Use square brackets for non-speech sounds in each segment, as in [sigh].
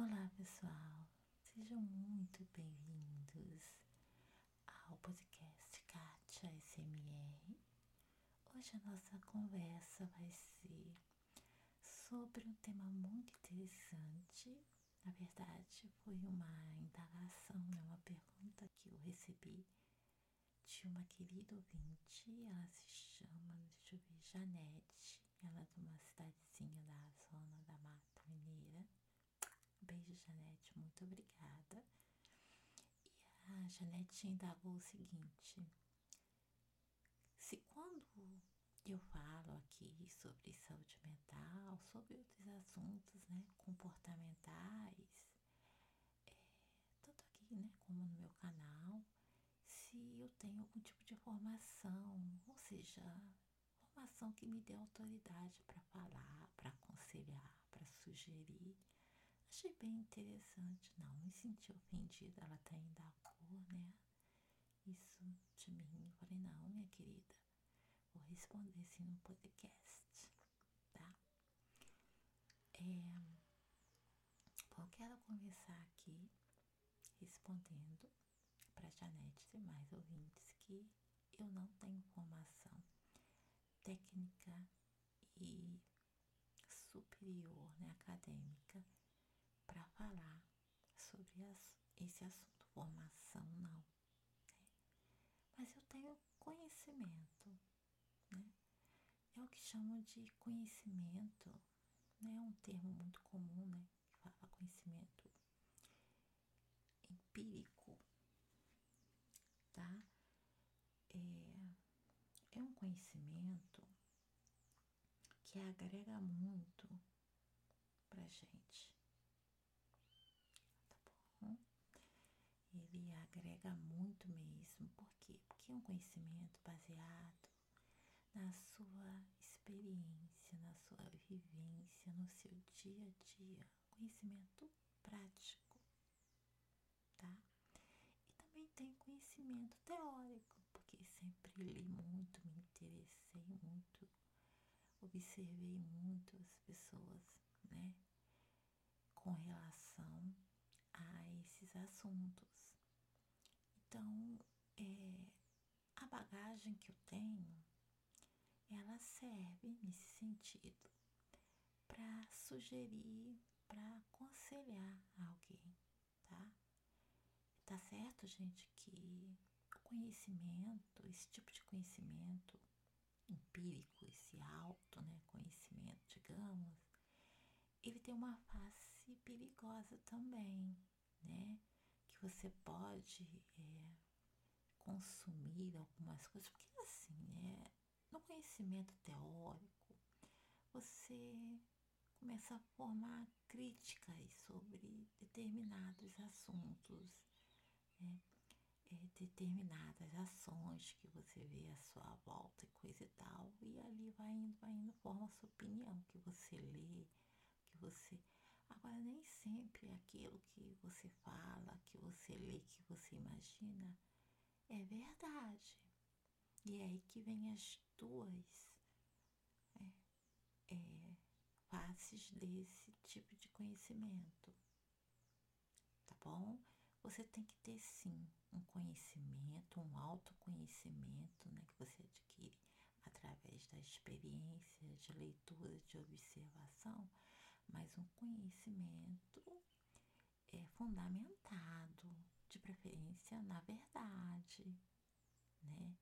Olá, pessoal. Sejam muito bem-vindos ao podcast Kátia SMR. Hoje a nossa conversa vai ser sobre um tema muito interessante. Na verdade, foi uma indagação, né? uma pergunta que eu recebi de uma querida ouvinte. Ela se chama, deixa eu ver, Janete. Ela é de uma cidadezinha da zona da Mata Mineira. Beijo, Janete, muito obrigada. E a Janete indagou o seguinte: se quando eu falo aqui sobre saúde mental, sobre outros assuntos, né, comportamentais, é, tanto aqui, né, como no meu canal, se eu tenho algum tipo de formação, ou seja, formação que me dê autoridade para falar, para aconselhar, para sugerir Achei bem interessante, não me senti ofendida, ela tá indo a cor, né? Isso de mim. Eu falei, não, minha querida, vou responder sim no podcast, tá? É, bom, quero conversar aqui respondendo para Janete e mais ouvintes que eu não tenho formação técnica e superior, né, acadêmica para falar sobre as, esse assunto, formação não. Né? Mas eu tenho conhecimento, né? É o que chamam de conhecimento, né? É um termo muito comum, né? Que fala conhecimento empírico, tá? É, é um conhecimento que agrega muito pra gente. ele agrega muito mesmo. Por quê? Porque é um conhecimento baseado na sua experiência, na sua vivência, no seu dia a dia. Conhecimento prático, tá? E também tem conhecimento teórico, porque sempre li muito, me interessei muito, observei muito as pessoas, né? Com relação a esses assuntos. Então, é, a bagagem que eu tenho, ela serve nesse sentido para sugerir, para aconselhar alguém, tá? Tá certo, gente, que o conhecimento, esse tipo de conhecimento empírico, esse alto, né, conhecimento, digamos, ele tem uma face perigosa também, né? Que você pode é, consumir algumas coisas, porque assim, né? No conhecimento teórico, você começa a formar críticas sobre determinados assuntos, né? É, determinadas ações que você vê à sua volta e coisa e tal, e ali vai indo, vai indo, forma sua opinião, que você lê, que você. Agora, nem sempre aquilo que você fala, que você lê, que você imagina é verdade. E é aí que vem as duas é, é, faces desse tipo de conhecimento. Tá bom? Você tem que ter sim um conhecimento, um autoconhecimento né, que você adquire através da experiência de leitura, de observação, mas um conhecimento é fundamentado, de preferência na verdade, né?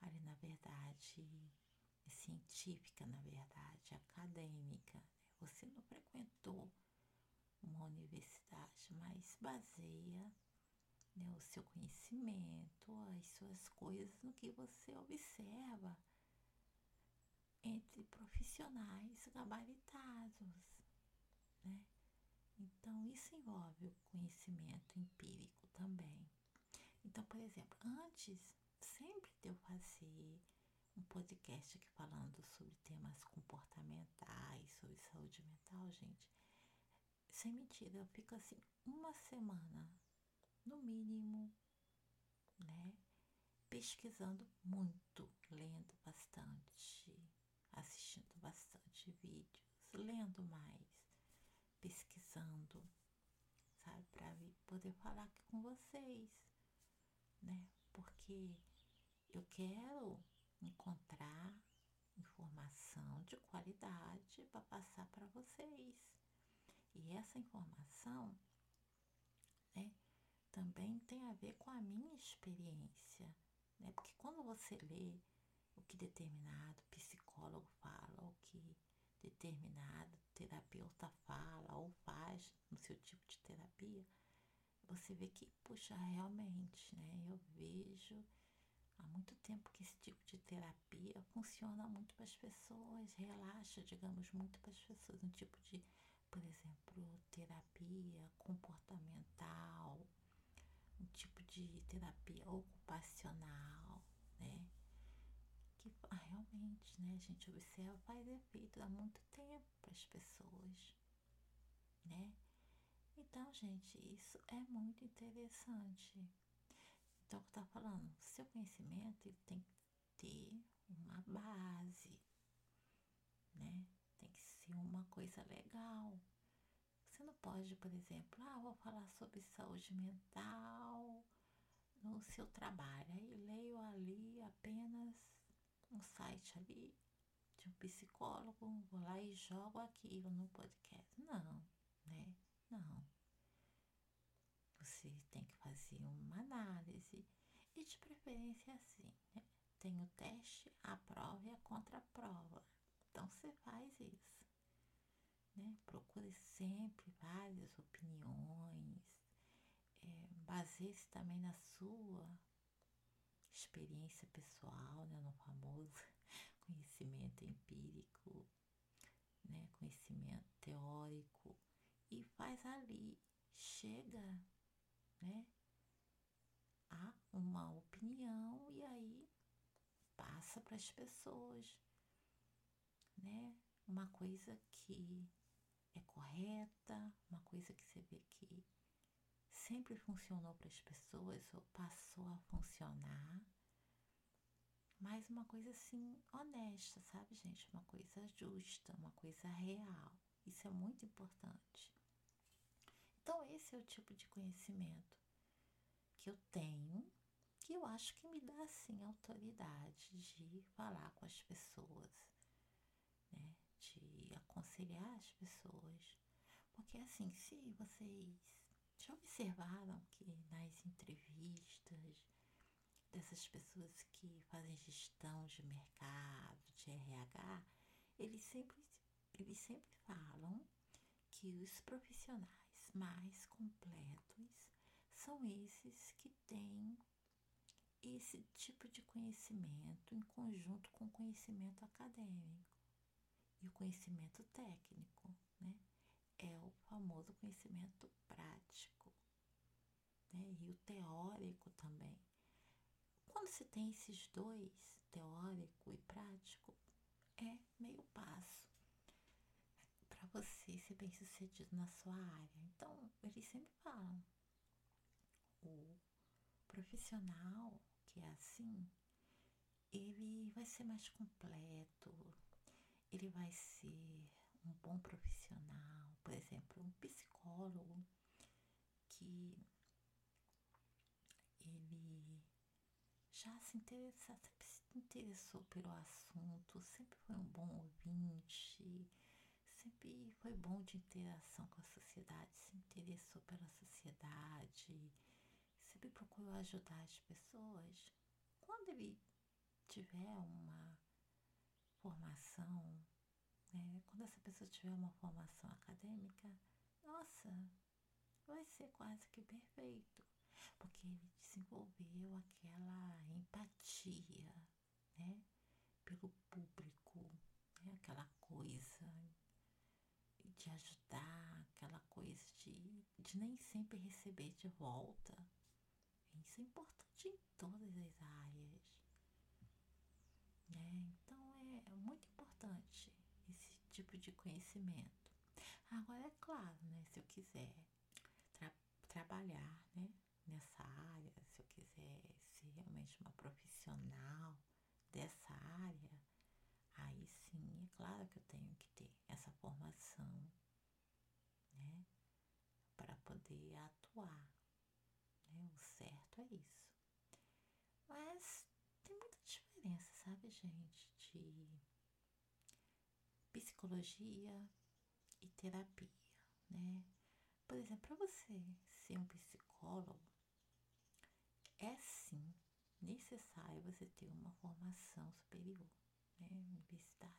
Ali na verdade científica, na verdade acadêmica. Você não frequentou uma universidade, mas baseia né, o seu conhecimento, as suas coisas no que você observa entre profissionais gabaritados né? Então, isso envolve o conhecimento empírico também. Então, por exemplo, antes sempre de eu fazer um podcast aqui falando sobre temas comportamentais, sobre saúde mental, gente, sem mentira, eu fico assim uma semana, no mínimo, né? Pesquisando muito, lendo bastante, assistindo bastante vídeos, lendo mais pesquisando, poder falar aqui com vocês, né? Porque eu quero encontrar informação de qualidade para passar para vocês. E essa informação, né, também tem a ver com a minha experiência, né? Porque quando você lê o que determinado psicólogo fala, o que determinado terapeuta fala ou faz no seu tipo de terapia, você vê que, puxa, realmente, né? Eu vejo há muito tempo que esse tipo de terapia funciona muito para as pessoas, relaxa, digamos, muito para as pessoas. Um tipo de, por exemplo, terapia comportamental, um tipo de terapia ocupacional, né? Que ah, realmente, né, a gente observa, faz efeito há muito tempo para as pessoas, né? Então, gente, isso é muito interessante. Então, eu estava falando, seu conhecimento ele tem que ter uma base, né? Tem que ser uma coisa legal. Você não pode, por exemplo, ah, vou falar sobre saúde mental no seu trabalho. Aí leio ali apenas um site ali de um psicólogo, vou lá e jogo aquilo no podcast. Não, né? Não. Você tem que fazer uma análise e de preferência assim, né? Tem o teste, a prova e a contraprova. Então você faz isso, né? Procure sempre várias opiniões, é, baseie-se também na sua experiência pessoal, né? Conhecimento empírico, né? Conhecimento teórico e faz ali, chega, né, a uma opinião e aí passa para as pessoas, né, uma coisa que é correta, uma coisa que você vê que sempre funcionou para as pessoas ou passou a funcionar. Mas uma coisa assim honesta, sabe, gente? Uma coisa justa, uma coisa real. Isso é muito importante. Então, esse é o tipo de conhecimento que eu tenho, que eu acho que me dá, assim, autoridade de falar com as pessoas, né? De aconselhar as pessoas. Porque, assim, se vocês já observaram que nas entrevistas dessas pessoas que fazem gestão de mercado, de RH, eles sempre, eles sempre falam que os profissionais mais completos são esses que têm esse tipo de conhecimento em conjunto com o conhecimento acadêmico e o conhecimento técnico, né? É o famoso conhecimento prático, né? E o teórico também. Quando se tem esses dois, teórico e prático, é meio passo para você ser bem sucedido na sua área. Então, eles sempre falam, o profissional que é assim, ele vai ser mais completo, ele vai ser um bom profissional, por exemplo, um psicólogo que ele já se, se interessou pelo assunto, sempre foi um bom ouvinte, sempre foi bom de interação com a sociedade, se interessou pela sociedade, sempre procurou ajudar as pessoas. Quando ele tiver uma formação, né, quando essa pessoa tiver uma formação acadêmica, nossa, vai ser quase que perfeito, porque ele desenvolveu aquela empatia, né, pelo público, né, aquela coisa de ajudar, aquela coisa de, de nem sempre receber de volta. Isso é importante em todas as áreas. Né? Então é muito importante esse tipo de conhecimento. Agora é claro, né? Se eu quiser tra trabalhar né? Nessa área, se eu quiser ser realmente uma profissional dessa área, aí sim, é claro que eu tenho que ter essa formação, né, para poder atuar, né? O certo é isso. Mas tem muita diferença, sabe, gente, de psicologia e terapia, né? Por exemplo, para você ser um psicólogo, é sim necessário você ter uma formação superior, né, universitária.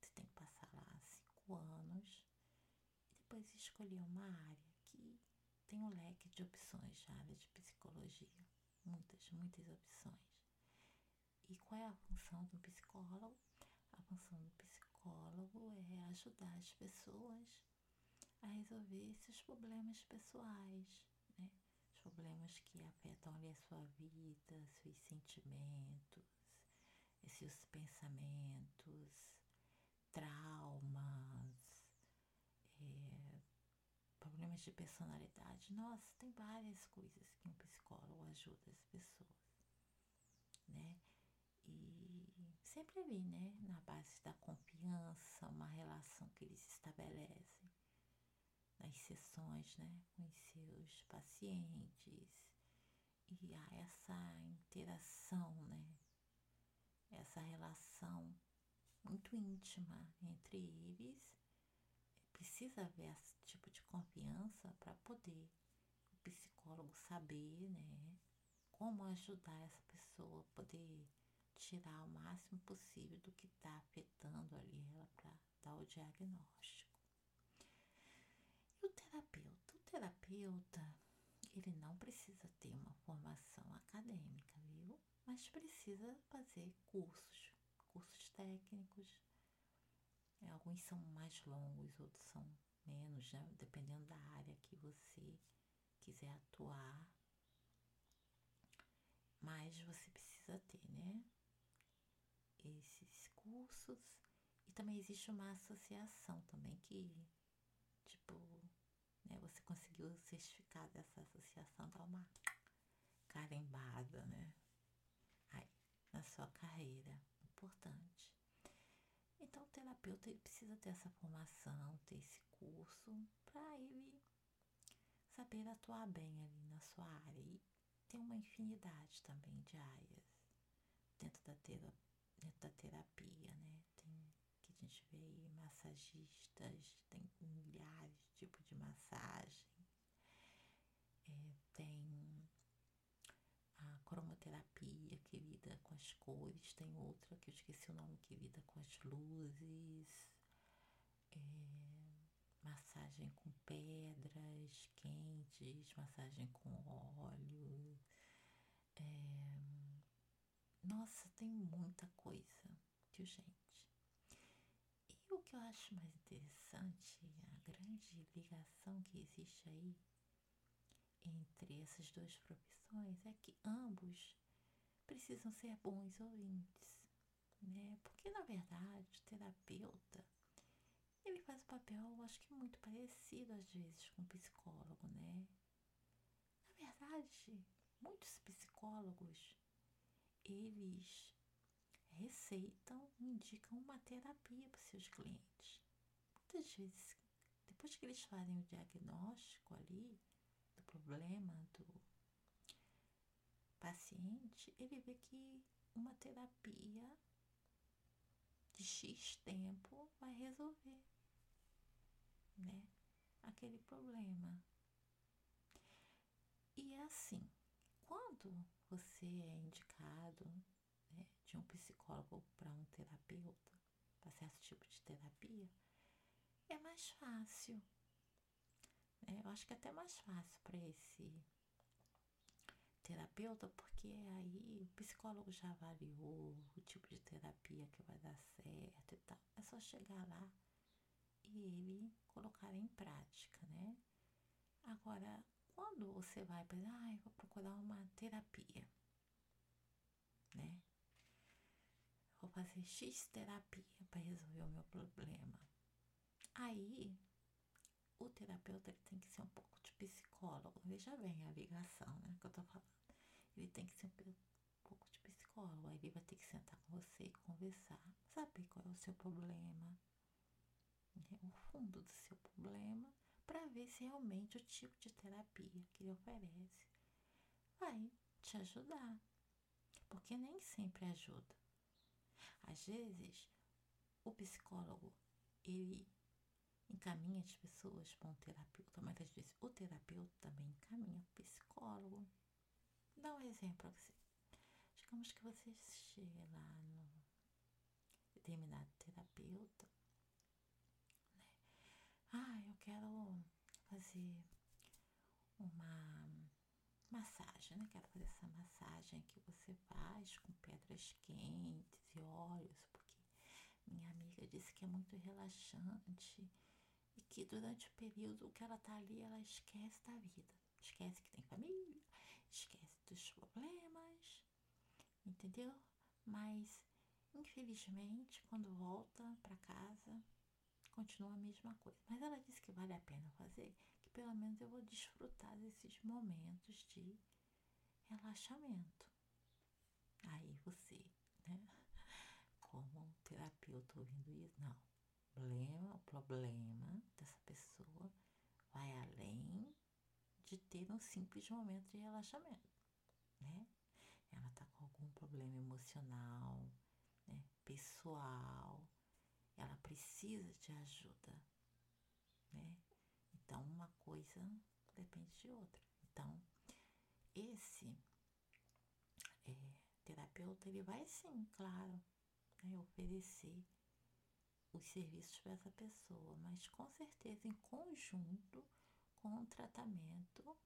Você tem que passar lá cinco anos e depois escolher uma área que tem um leque de opções já área de psicologia, muitas, muitas opções. E qual é a função do psicólogo? A função do psicólogo é ajudar as pessoas a resolver seus problemas pessoais, né? Problemas que afetam ali a sua vida, seus sentimentos, seus pensamentos, traumas, é, problemas de personalidade. Nossa, tem várias coisas que um psicólogo ajuda as pessoas, né? E sempre ali, né, na base da confiança, uma relação que eles estabelecem nas sessões, né, com os seus pacientes. E há essa interação, né, essa relação muito íntima entre eles. Precisa haver esse tipo de confiança para poder o psicólogo saber, né, como ajudar essa pessoa a poder tirar o máximo possível do que está afetando ali ela para dar o diagnóstico. O terapeuta? O terapeuta, ele não precisa ter uma formação acadêmica, viu? Mas precisa fazer cursos, cursos técnicos. É, alguns são mais longos, outros são menos, né? dependendo da área que você quiser atuar. Mas você precisa ter, né? esses cursos e também existe uma associação também que conseguiu o certificado dessa associação dá uma carimbada né? Aí na sua carreira importante. Então o terapeuta ele precisa ter essa formação ter esse curso para ele saber atuar bem ali na sua área. E tem uma infinidade também de áreas dentro da terapia dentro da terapia, né? Gente vê aí massagistas, tem milhares de tipos de massagem. É, tem a cromoterapia que lida com as cores, tem outra que eu esqueci o nome que lida com as luzes, é, massagem com pedras quentes, massagem com óleo. É, nossa, tem muita coisa, viu, gente? O que eu acho mais interessante, a grande ligação que existe aí entre essas duas profissões é que ambos precisam ser bons ouvintes, né? Porque na verdade, o terapeuta ele faz o papel, acho que muito parecido às vezes com o psicólogo, né? Na verdade, muitos psicólogos eles receitam, indicam uma terapia para seus clientes. Muitas vezes, depois que eles fazem o diagnóstico ali do problema do paciente, ele vê que uma terapia de X tempo vai resolver, né, aquele problema. E é assim, quando você é indicado de um psicólogo para um terapeuta, para certo tipo de terapia, é mais fácil. Né? Eu acho que é até mais fácil para esse terapeuta, porque aí o psicólogo já avaliou o tipo de terapia que vai dar certo e tal. É só chegar lá e ele colocar em prática, né? Agora, quando você vai para, ah, vou procurar uma terapia, né? Vou fazer X terapia para resolver o meu problema. Aí, o terapeuta ele tem que ser um pouco de psicólogo. Veja bem a ligação, né, que eu tô falando. Ele tem que ser um pouco de psicólogo. Aí ele vai ter que sentar com você e conversar, saber qual é o seu problema, né, o fundo do seu problema para ver se realmente o tipo de terapia que ele oferece vai te ajudar, porque nem sempre ajuda. Às vezes, o psicólogo, ele encaminha as pessoas para um terapeuta, mas às vezes o terapeuta também encaminha o psicólogo. Dá um exemplo você. Digamos que você chega lá no determinado terapeuta, né? Ah, eu quero fazer uma massagem, né? Quero fazer essa massagem que você faz com pedras quentes e óleos, porque minha amiga disse que é muito relaxante e que durante o período que ela tá ali, ela esquece da vida. Esquece que tem família, esquece dos problemas, entendeu? Mas, infelizmente, quando volta para casa, continua a mesma coisa. Mas ela disse que vale a pena fazer, pelo menos eu vou desfrutar desses momentos de relaxamento. Aí você, né? Como terapeuta ouvindo isso, não. Problema, o problema dessa pessoa vai além de ter um simples momento de relaxamento, né? Ela tá com algum problema emocional, né? pessoal, ela precisa de ajuda, né? Então, uma coisa depende de outra. Então, esse é, terapeuta, ele vai sim, claro, né, oferecer os serviços para essa pessoa, mas com certeza em conjunto com o tratamento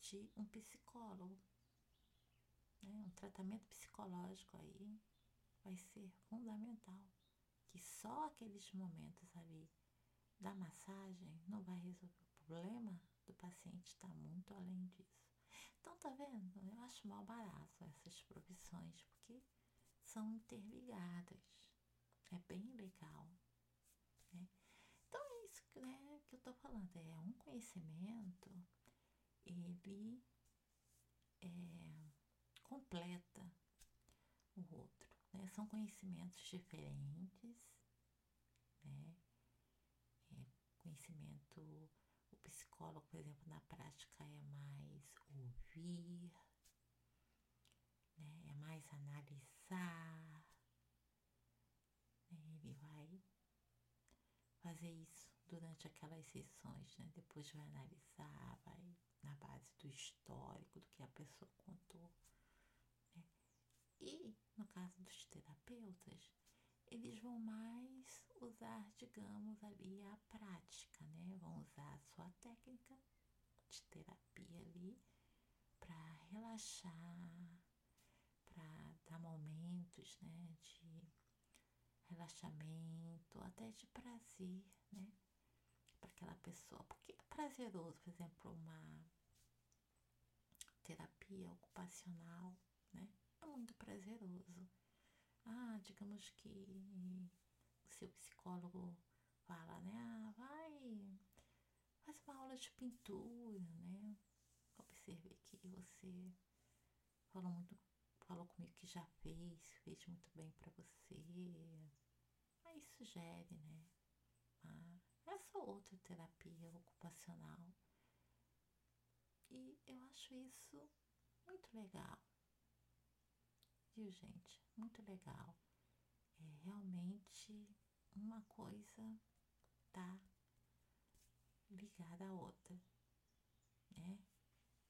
de um psicólogo. Né? Um tratamento psicológico aí vai ser fundamental. Que só aqueles momentos ali da massagem não vai resolver o problema do paciente, está muito além disso. Então, tá vendo? Eu acho mal barato essas profissões, porque são interligadas. É bem legal. Né? Então, é isso né, que eu tô falando. É um conhecimento, ele é, completa o outro. Né? São conhecimentos diferentes, né? Conhecimento, o psicólogo, por exemplo, na prática é mais ouvir, né? é mais analisar, né? ele vai fazer isso durante aquelas sessões, né? Depois vai analisar, vai na base do histórico do que a pessoa contou. E no caso dos terapeutas, eles vão mais usar, digamos, ali a prática, né? Vão usar a sua técnica de terapia ali para relaxar, para dar momentos, né, de relaxamento, até de prazer, né, para aquela pessoa, porque é prazeroso, por exemplo, uma terapia ocupacional, né? é muito prazeroso. Ah, digamos que o seu psicólogo fala, né? Ah, vai, faz uma aula de pintura, né? Observei que você falou muito, falou comigo que já fez, fez muito bem para você. Aí sugere, né? Ah, essa outra terapia ocupacional. E eu acho isso muito legal viu, gente? Muito legal. É realmente uma coisa tá ligada à outra, né?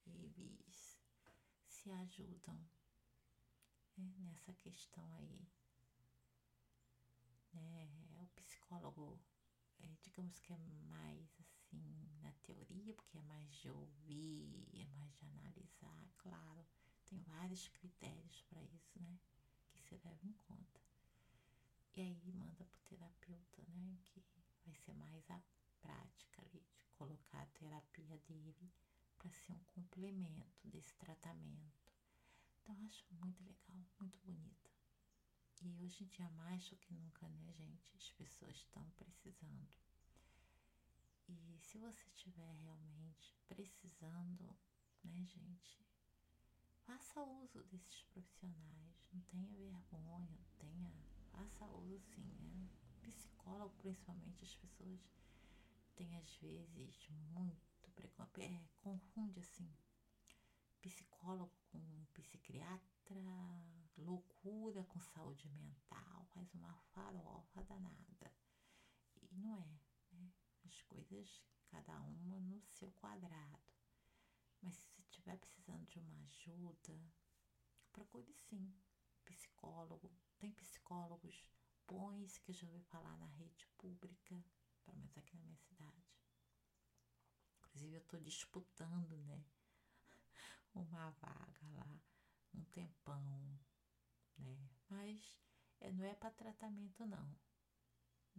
Eles se ajudam né? nessa questão aí, né? O psicólogo, é, digamos que é mais assim na teoria, porque é mais de ouvir, é mais de analisar, claro tem vários critérios para isso, né? Que se leva em conta. E aí manda pro terapeuta, né? Que vai ser mais a prática ali de colocar a terapia dele para ser um complemento desse tratamento. Então acho muito legal, muito bonita. E hoje em dia mais do que nunca, né, gente? As pessoas estão precisando. E se você estiver realmente precisando, né, gente, faça uso desses profissionais, não tenha vergonha, tenha, faça uso sim, né? Psicólogo, principalmente, as pessoas têm às vezes muito preconceito, é, confunde assim, psicólogo com psiquiatra, loucura com saúde mental, faz uma farofa danada. E não é, né? As coisas, cada uma no seu quadrado. Mas se estiver precisando de uma ajuda, procure sim. Psicólogo, tem psicólogos bons que eu já ouvi falar na rede pública, pelo menos aqui na minha cidade. Inclusive eu estou disputando, né? [laughs] Uma vaga lá, um tempão, né? Mas é, não é para tratamento não.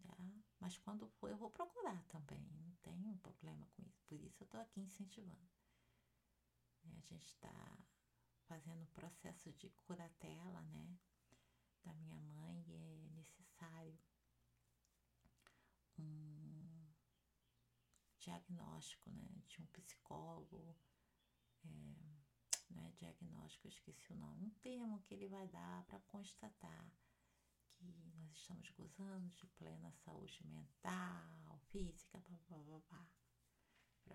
Tá? Mas quando for eu vou procurar também, não tem problema com isso. Por isso eu estou aqui incentivando. Né? A gente está fazendo o processo de curatela, né? Da minha mãe e é necessário um diagnóstico, né? De um psicólogo, é, não é diagnóstico, eu esqueci o nome, um termo que ele vai dar para constatar que nós estamos gozando de plena saúde mental, física, blá, blá, blá, blá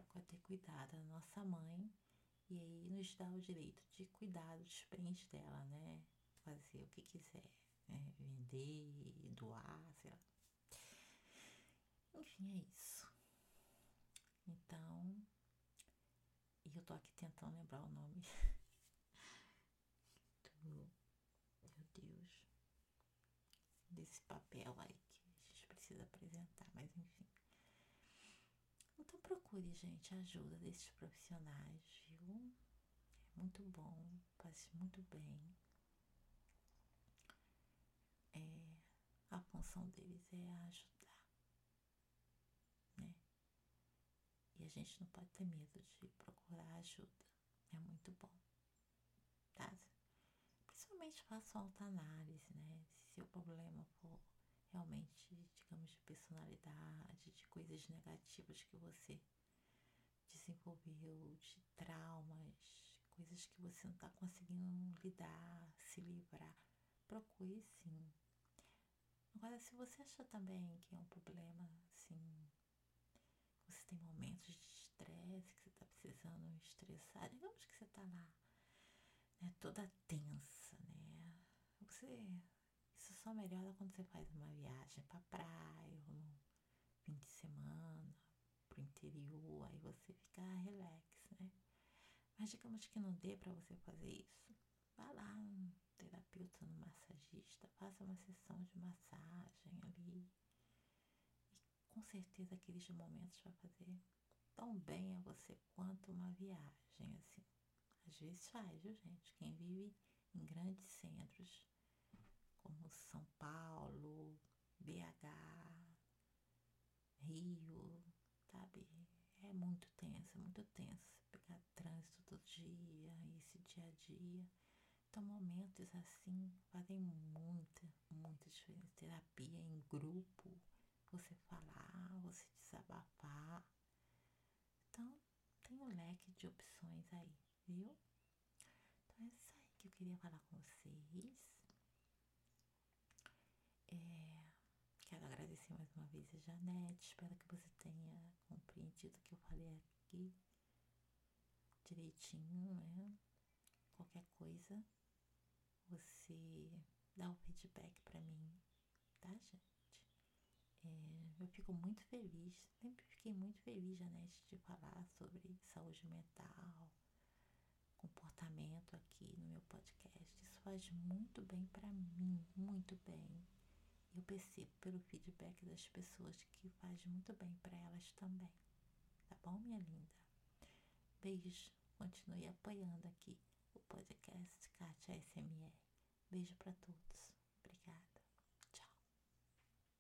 para ter cuidado da nossa mãe e aí nos dá o direito de cuidar dos bens dela, né? Fazer o que quiser, né? vender, doar, sei lá. Enfim, é isso. Então, e eu tô aqui tentando lembrar o nome [laughs] do, meu Deus, desse papel aí que a gente precisa apresentar, mas enfim. Então procure, gente, ajuda desses profissionais, É muito bom, faz muito bem. É, a função deles é ajudar, né? E a gente não pode ter medo de procurar ajuda. É muito bom, tá? Principalmente faça autoanálise, né? Se o problema for realmente, digamos, de personalidade, de coisas negativas que você desenvolveu, de traumas, coisas que você não está conseguindo lidar, se livrar, procure sim. Agora, se você acha também que é um problema, assim, você tem momentos de estresse, que você está precisando estressar, digamos que você está lá, né, toda tensa, né? Você isso só melhora quando você faz uma viagem para praia, ou fim de semana, pro interior, aí você fica relax, né? Mas digamos que não dê para você fazer isso. Vá lá no terapeuta, no massagista, faça uma sessão de massagem ali. E com certeza aqueles momentos vai fazer tão bem a você quanto uma viagem, assim. Às vezes faz, viu, gente? Quem vive em grandes centros como São Paulo, BH, Rio, sabe? É muito tenso, é muito tenso pegar trânsito todo dia, esse dia a dia. Então, momentos assim fazem muita, muita diferença. Terapia em grupo, você falar, você desabafar. Então, tem um leque de opções aí, viu? Então, é isso aí que eu queria falar com vocês. É, agradecer mais uma vez a Janete. Espero que você tenha compreendido o que eu falei aqui direitinho, né? Qualquer coisa, você dá o um feedback para mim, tá, gente? É, eu fico muito feliz, sempre fiquei muito feliz, Janete, de falar sobre saúde mental, comportamento aqui no meu podcast. Isso faz muito bem para mim, muito bem eu percebo pelo feedback das pessoas que faz muito bem para elas também. Tá bom, minha linda? Beijo. Continue apoiando aqui o podcast Kátia SMR. Beijo para todos.